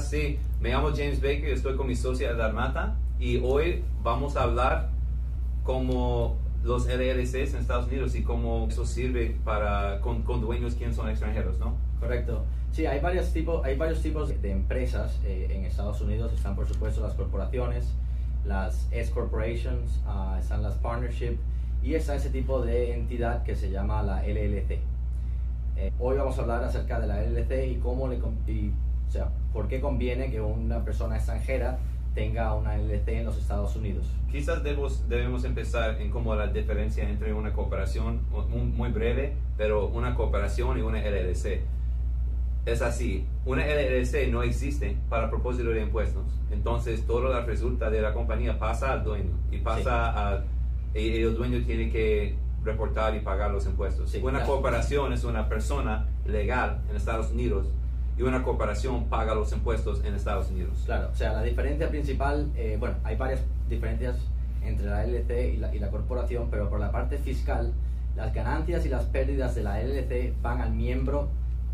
Sí, me llamo James Baker, estoy con mi socia Darmata y hoy vamos a hablar como los LLCs en Estados Unidos y cómo eso sirve para con, con dueños quienes son extranjeros, ¿no? Correcto. Sí, hay varios tipos, hay varios tipos de empresas eh, en Estados Unidos. Están, por supuesto, las corporaciones, las S corporations, ah, están las partnership y está ese tipo de entidad que se llama la LLC. Eh, hoy vamos a hablar acerca de la LLC y cómo le, y, sea, por qué conviene que una persona extranjera tenga una LLC en los Estados Unidos. Quizás debemos, debemos empezar en cómo la diferencia entre una cooperación, muy breve, pero una cooperación y una LLC. Es así, una LLC no existe para propósito de impuestos. Entonces, todo lo que resulta de la compañía pasa al dueño y pasa a... Y el dueño tiene que reportar y pagar los impuestos. una cooperación es una persona legal en Estados Unidos y una corporación paga los impuestos en Estados Unidos. Claro, o sea, la diferencia principal, eh, bueno, hay varias diferencias entre la LLC y la, corporación, pero por la parte fiscal, las ganancias y las pérdidas de la LLC van al miembro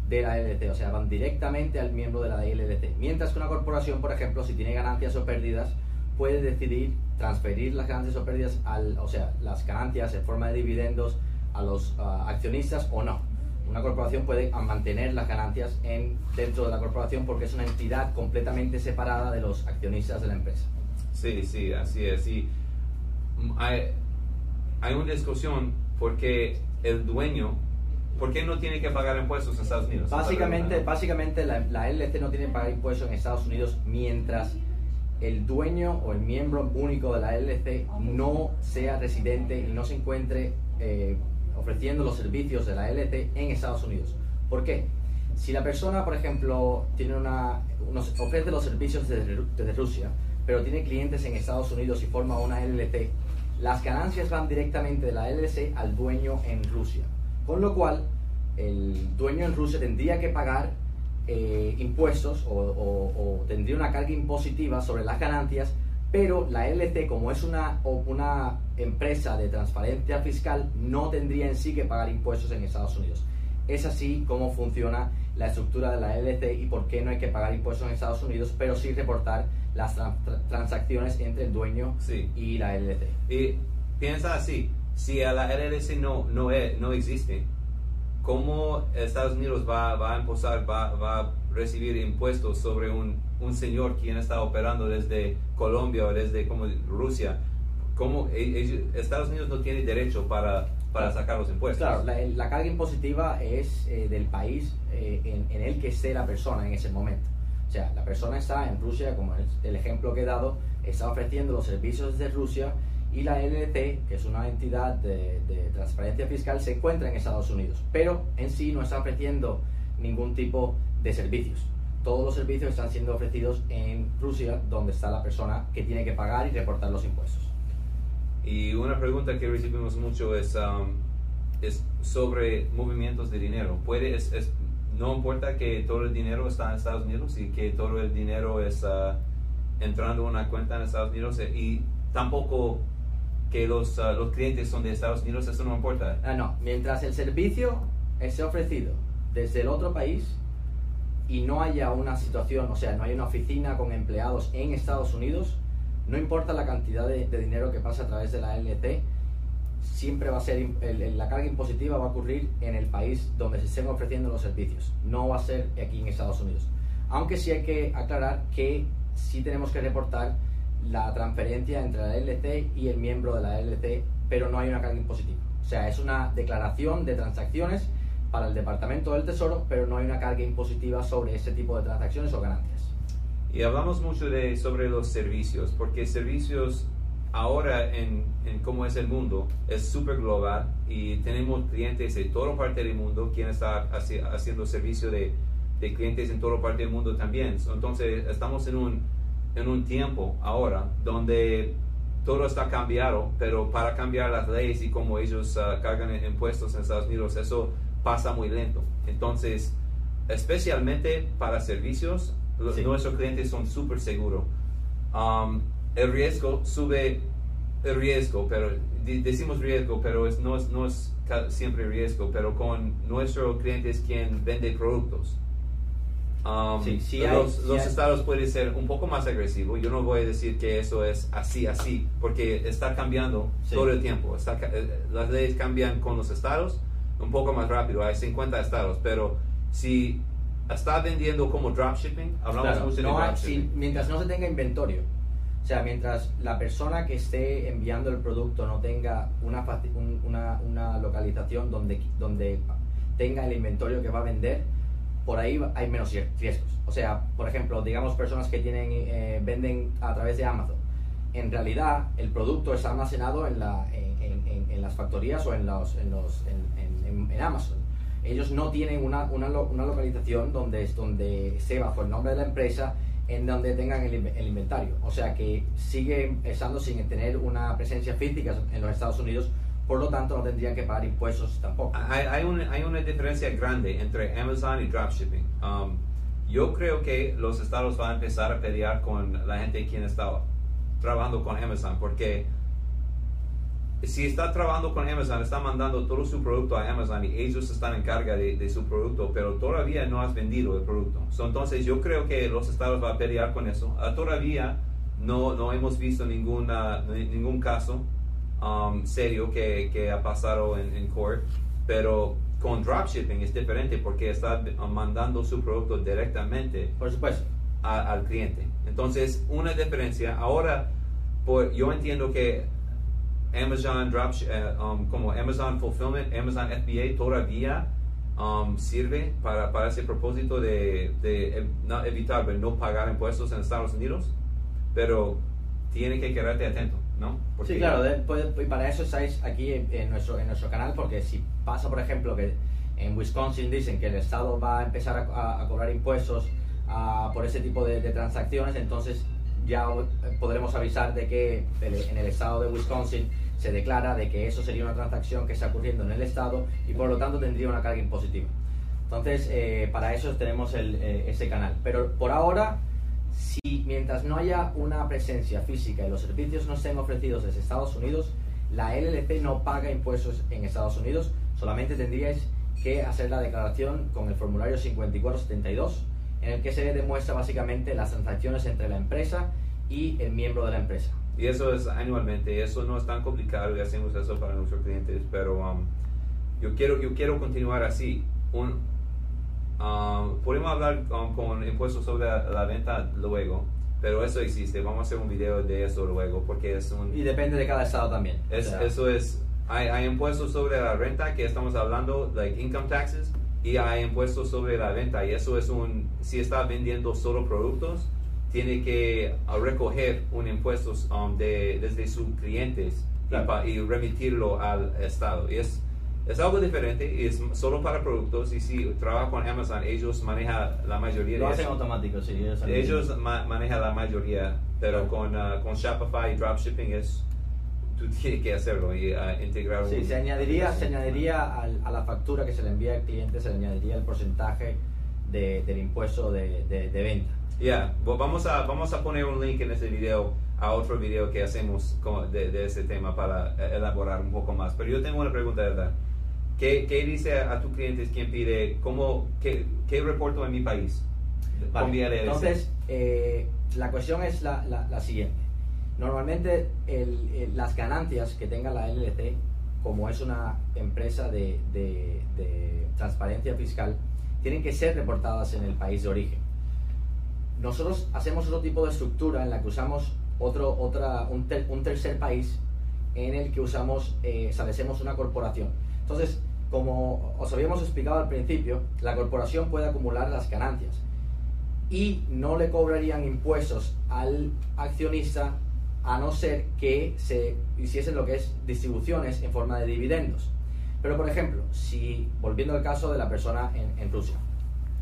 de la LLC, o sea, van directamente al miembro de la LLC. Mientras que una corporación, por ejemplo, si tiene ganancias o pérdidas, puede decidir transferir las ganancias o pérdidas, al, o sea, las ganancias en forma de dividendos a los ah, accionistas o no una corporación puede mantener las ganancias en, dentro de la corporación porque es una entidad completamente separada de los accionistas de la empresa. Sí, sí, así es. Y hay, hay una discusión porque el dueño, ¿por qué no tiene que pagar impuestos en Estados Unidos? Básicamente, básicamente la, la LLC no tiene que pagar impuestos en Estados Unidos mientras el dueño o el miembro único de la LLC no sea residente y no se encuentre eh, ofreciendo los servicios de la LT en Estados Unidos. ¿Por qué? Si la persona, por ejemplo, tiene una, ofrece los servicios desde, desde, Rusia, pero tiene clientes en Estados Unidos y forma una LLT, las ganancias van directamente de la LLC al dueño en Rusia. Con lo cual, el dueño en Rusia tendría que pagar eh, impuestos o, o, tendría una carga impositiva sobre las ganancias pero la LT, como es una, una empresa de transparencia fiscal, no tendría en sí que pagar impuestos en Estados Unidos. Es así como funciona la estructura de la LT y por qué no hay que pagar impuestos en Estados Unidos, pero sí reportar las transacciones entre el dueño y la LT. Y piensa así, si a la LLC no, no, no existe, ¿cómo Estados Unidos va, va a imposar, va, va a recibir impuestos sobre un un señor quien está operando desde Colombia o desde como Rusia, ¿cómo e, Estados Unidos no tiene derecho para, para sacar los impuestos? Claro, la, carga impositiva es eh, del país eh, en, el que esté la persona en ese momento. O sea, la persona está en Rusia, como es el ejemplo que he dado, está ofreciendo los servicios desde Rusia y la LT, que es una entidad de, de, transparencia fiscal, se encuentra en Estados Unidos, pero en sí no está ofreciendo ningún tipo de servicios todos los servicios están siendo ofrecidos en Rusia, donde está la persona que tiene que pagar y reportar los impuestos. Y una pregunta que recibimos mucho es, um, es sobre movimientos de dinero. Puede, es, no importa que todo el dinero está en Estados Unidos y que todo el dinero está entrando en una cuenta en Estados Unidos eh, y tampoco que los, uh, los clientes son de Estados Unidos, eso no importa. Ah, no, mientras el servicio esté ofrecido desde el otro país, y no haya una situación, o sea, no hay una oficina con empleados en Estados Unidos, no importa la cantidad de, dinero que pase a través de la LT, siempre va a ser, la carga impositiva va a ocurrir en el país donde se estén ofreciendo los servicios, no va a ser aquí en Estados Unidos. Aunque sí hay que aclarar que sí tenemos que reportar la transferencia entre la LT y el miembro de la LT, pero no hay una carga impositiva. O sea, es una declaración de transacciones para el Departamento del Tesoro, pero no hay una carga impositiva sobre ese tipo de transacciones o ganancias. Y hablamos mucho de, sobre los servicios, porque servicios ahora en, en cómo es el mundo es súper global y tenemos clientes de toda parte del mundo quien está haciendo servicio de, de, clientes en toda parte del mundo también. Entonces estamos en un, en un tiempo ahora donde todo está cambiado, pero para cambiar las leyes y cómo ellos uh, cargan impuestos en Estados Unidos, eso pasa muy lento. Entonces, especialmente para servicios, nuestros clientes son súper seguros. Um, el riesgo sube el riesgo, pero decimos riesgo, pero es, no, es, no es siempre riesgo, pero con nuestros clientes quien vende productos. Um, Sí, sí hay- los sí los hay- estados pueden ser un poco más agresivos. Yo no voy a decir que eso es así, así, porque está cambiando todo el tiempo. Está eh, las leyes cambian con los estados un poco más rápido. Hay 50 estados, pero si está vendiendo como dropshipping, hablamos Claro, mucho de no hay- dropshipping. si- mientras no se tenga inventario, o sea, mientras la persona que esté enviando el producto no tenga una, una, una localización donde, donde tenga el inventario que va a vender, por ahí hay menos ries- riesgos. O sea, por ejemplo, digamos personas que tienen eh, venden a través de Amazon. En realidad, el producto está almacenado en, la, en, en- en- en las factorías o en, los, en, los, en, en- Amazon. Ellos no tienen una, una, una localización donde, donde esté bajo el nombre de la empresa en donde tengan el, el inventario. O sea que sigue estando sin tener una presencia física en los Estados Unidos, por lo tanto no tendrían que pagar impuestos tampoco. Hay, hay, hay una diferencia grande entre Amazon y dropshipping. Um, yo creo que los estados van a empezar a pelear con la gente quien está trabajando con Amazon, porque si está trabajando con Amazon, está mandando todo su producto a Amazon y ellos están en carga de, de su producto, pero todavía no has vendido el producto. So, entonces yo creo que los estados van a pelear con eso. Ah, todavía no, no hemos visto ninguna, ni- ningún caso um, serio que, que ha pasado en, en court, pero con dropshipping es diferente porque está uh, mandando su producto directamente Por supuesto. a- al cliente. Entonces, una diferencia. Ahora, por, yo entiendo que Amazon Dropsh- eh, um, como Amazon Fulfillment, Amazon FBA todavía um, sirve para, para ese propósito de, de evitar no pagar impuestos en Estados Unidos, pero tiene que quedarte atento, ¿no? Sí, claro, puede- y para eso estáis aquí en, nuestro, en nuestro canal, porque si pasa, por ejemplo, que en Wisconsin dicen que el Estado va a empezar a, a- a cobrar impuestos ah, por ese tipo de, de transacciones, entonces ya eh, podremos avisar de que en el Estado de Wisconsin se declara de que eso sería una transacción que está ocurriendo en el Estado y por lo tanto tendría una carga impositiva. Entonces, eh, para eso tenemos el, eh, ese canal. Pero por ahora, si mientras no haya una presencia física y los servicios no estén ofrecidos desde Estados Unidos, la LLC no paga impuestos en Estados Unidos, solamente tendríais que hacer la declaración con el formulario 5472, en el que se demuestra básicamente las transacciones entre la empresa y el miembro de la empresa. Y eso es anualmente, eso no es tan complicado y hacemos eso para nuestros clientes, pero um, yo, quiero, yo quiero continuar así. Un, um, podemos hablar um, con impuestos sobre la, la venta luego, pero eso existe, vamos a hacer un video de eso luego, porque es un... Y depende de cada estado también. O Es, sea, eso es, hay, hay impuestos sobre la renta que estamos hablando, like income taxes, y hay impuestos sobre la venta, y eso es un, si está vendiendo solo productos, tiene que uh, recoger un impuesto um, de, desde sus clientes y Claro. pa- y, remitirlo al Estado. Y es, es algo diferente, y es solo para productos, y si trabaja con Amazon, ellos manejan la mayoría lo de hacen eso. automático, sí. Ellos, Ellos ma- manejan la mayoría, pero Claro. con, ah, con Shopify y dropshipping es tú tienes que hacerlo y integrar Sí, un- se añadiría, se añadiría al- a la factura que se le envía al cliente, se le añadiría el porcentaje de- del impuesto de, de- de venta. Ya, bu- vamos a vamos a poner un link en ese video a otro video que hacemos de, de ese tema para eh, elaborar un poco más. Pero yo tengo una pregunta, ¿verdad? ¿Qué, qué dice a tus clientes quien pide, cómo, qué, qué reporto en mi país? Vale? Entonces, eh, la cuestión es la, la- la siguiente. Normalmente el- el- las ganancias que tenga la LLC, como es una empresa de, de- de transparencia fiscal, tienen que ser reportadas en el país de origen. Nosotros hacemos otro tipo de estructura en la que usamos otro, otra, un, ter- un tercer país en el que usamos, eh, establecemos una corporación. Entonces, como os habíamos explicado al principio, la corporación puede acumular las ganancias y no le cobrarían impuestos al accionista a no ser que se hiciesen lo que es distribuciones en forma de dividendos. Pero, por ejemplo, si, volviendo al caso de la persona en, Rusia,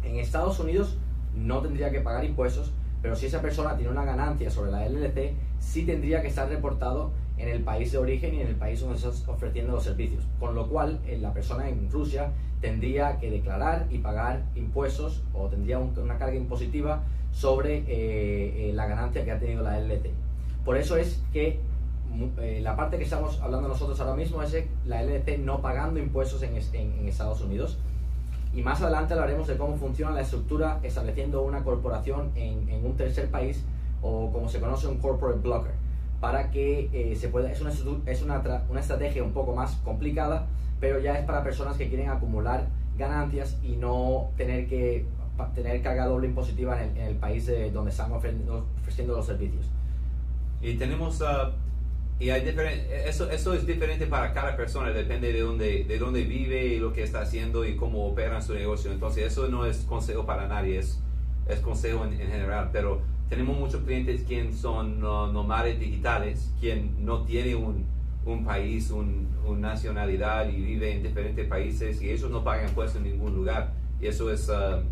en Estados Unidos no tendría que pagar impuestos, pero si esa persona tiene una ganancia sobre la LLC, sí tendría que estar reportado en el país de origen y en el país donde estás ofreciendo los servicios. Con lo cual, eh, la persona en Rusia tendría que declarar y pagar impuestos o tendría un- una carga impositiva sobre eh, eh, la ganancia que ha tenido la LLC. Por eso es que eh, la parte que estamos hablando nosotros ahora mismo es la LLC no pagando impuestos en, es- en- en Estados Unidos Y más adelante hablaremos de cómo funciona la estructura estableciendo una corporación en, un tercer país o como se conoce un corporate blocker para que eh, se pueda, es, una, es una, una estrategia un poco más complicada, pero ya es para personas que quieren acumular ganancias y no tener que tener carga doble impositiva en el, país de donde están ofreciendo, los servicios. Y tenemos, uh, y hay eso, eso es diferente para cada persona, depende de dónde, de dónde vive y lo que está haciendo y cómo opera su negocio. Entonces, eso no es consejo para nadie, es, es consejo en, en general, pero tenemos muchos clientes quien son nómades digitales, quien no tiene un, un país, un, una nacionalidad y vive en diferentes países y ellos no pagan impuestos en ningún lugar. Y eso es uh,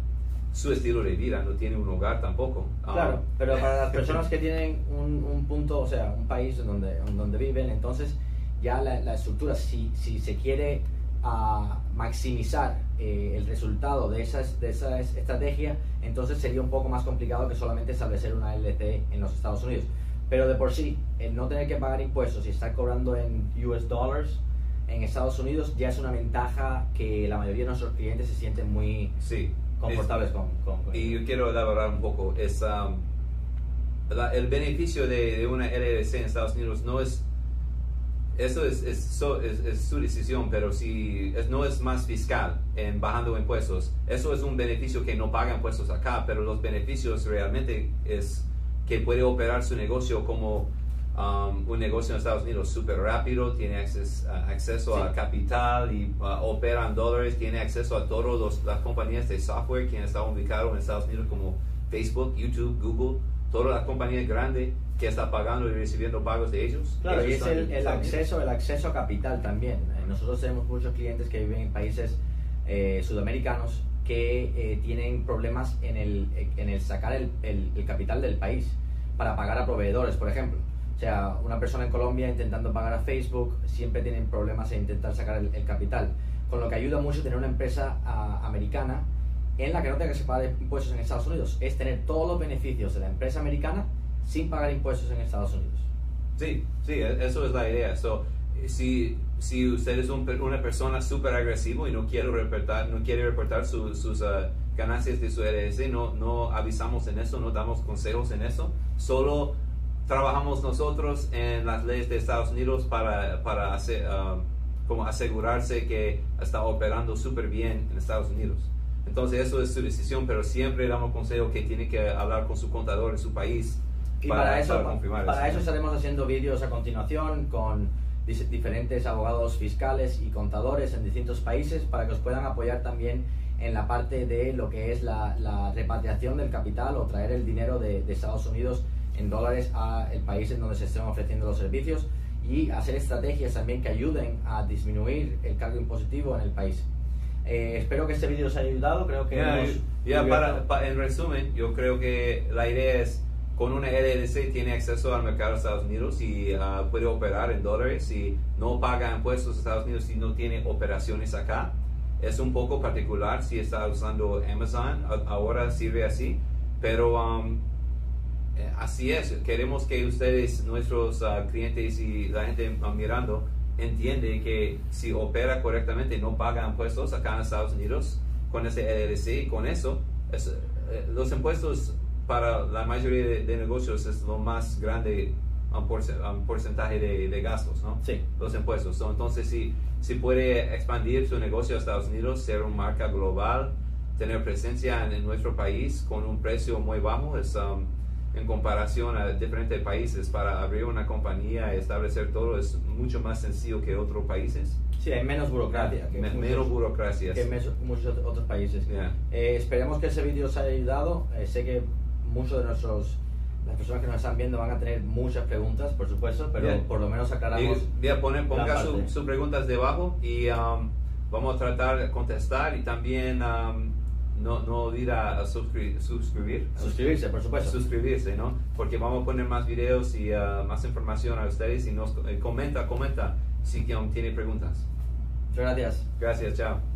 su estilo de vida, no tiene un hogar tampoco. Um, claro, pero para las personas que tienen un, un, punto, o sea, un país donde, donde viven, entonces ya la, la estructura, si, si se quiere a maximizar eh, el resultado de, esas, de esa estrategia, entonces sería un poco más complicado que solamente establecer una LT en los Estados Unidos. Pero de por sí, el no tener que pagar impuestos y estar cobrando en US dollars en Estados Unidos ya es una ventaja que la mayoría de nuestros clientes se sienten muy sí, confortables con, Y yo quiero elaborar un poco. Es, um, el beneficio de, de una LLC en Estados Unidos no es eso es, es, su decisión, pero si no es más fiscal en bajando impuestos, eso es un beneficio que no paga impuestos acá, pero los beneficios realmente es que puede operar su negocio como um, un negocio en Estados Unidos súper rápido, tiene acceso, acceso a capital y uh, opera en dólares, tiene acceso a todas las compañías de software que están ubicados en Estados Unidos como Facebook, YouTube, Google, todas las compañías grandes que está pagando y recibiendo pagos de ellos. Claro, y es el, acceso, el acceso a capital también. Eh, nosotros tenemos muchos clientes que viven en países eh, sudamericanos que eh, tienen problemas en el, en el sacar el, el, capital del país para pagar a proveedores, por ejemplo. O sea, una persona en Colombia intentando pagar a Facebook siempre tienen problemas en intentar sacar el, capital. Con lo que ayuda mucho tener una empresa americana en la que no tenga que pagar impuestos en Estados Unidos. Es tener todos los beneficios de la empresa americana sin pagar impuestos en Estados Unidos. Sí, sí, e, eso es la idea. So, si, si usted es una persona súper agresivo y no quiere reportar, no quiere reportar sus uh, ganancias de su LLC, no, no avisamos en eso, no damos consejos en eso, solo trabajamos nosotros en las leyes de Estados Unidos para, para hacer, uh, como asegurarse que está operando súper bien en Estados Unidos. Entonces eso es su decisión, pero siempre damos consejo que tiene que hablar con su contador en su país y para, eso, para, eso estaremos haciendo vídeos a continuación con diferentes abogados fiscales y contadores en distintos países para que os puedan apoyar también en la parte de lo que es la, repatriación del capital o traer el dinero de, Estados Unidos en dólares a el país en donde se estén ofreciendo los servicios y hacer estrategias también que ayuden a disminuir el cargo impositivo en el país. Eh, espero que este vídeo os haya ayudado, creo que... Ya, para, en resumen, yo creo que la idea es con una LLC tiene acceso al mercado de Estados Unidos y ah, puede operar en dólares y no paga impuestos a Estados Unidos si no tiene operaciones acá. Es un poco particular si está usando Amazon, ahora sirve así, pero um, así es. Queremos que ustedes, nuestros ah, clientes y la gente mirando, entiende que si opera correctamente no paga impuestos acá en Estados Unidos con ese LLC y con eso, eh, los impuestos para la mayoría de, negocios es lo más grande un, porcentaje de, gastos, ¿no? Sí. Los impuestos. entonces, si, si puede expandir su negocio a Estados Unidos, ser una marca global, tener presencia en, nuestro país con un precio muy bajo, es, um, en comparación a diferentes países, para abrir una compañía y establecer todo es mucho más sencillo que otros países. Sí, hay menos burocracia. Que menos burocracia. Que muchos otros países. Eh, esperemos que ese vídeo os haya ayudado. Eh, sé que muchos de nuestros las personas que nos están viendo van a tener muchas preguntas, por supuesto, pero por lo menos aclaramos. Bien, ponga sus preguntas debajo y um, vamos a tratar de contestar y también um, no, no olvida suscribir. Suscribirse, por supuesto. Suscribirse, ¿no? Porque vamos a poner más videos y uh, más información a ustedes y nos eh, comenta, comenta si um, tiene preguntas. Muchas gracias. Gracias, chao.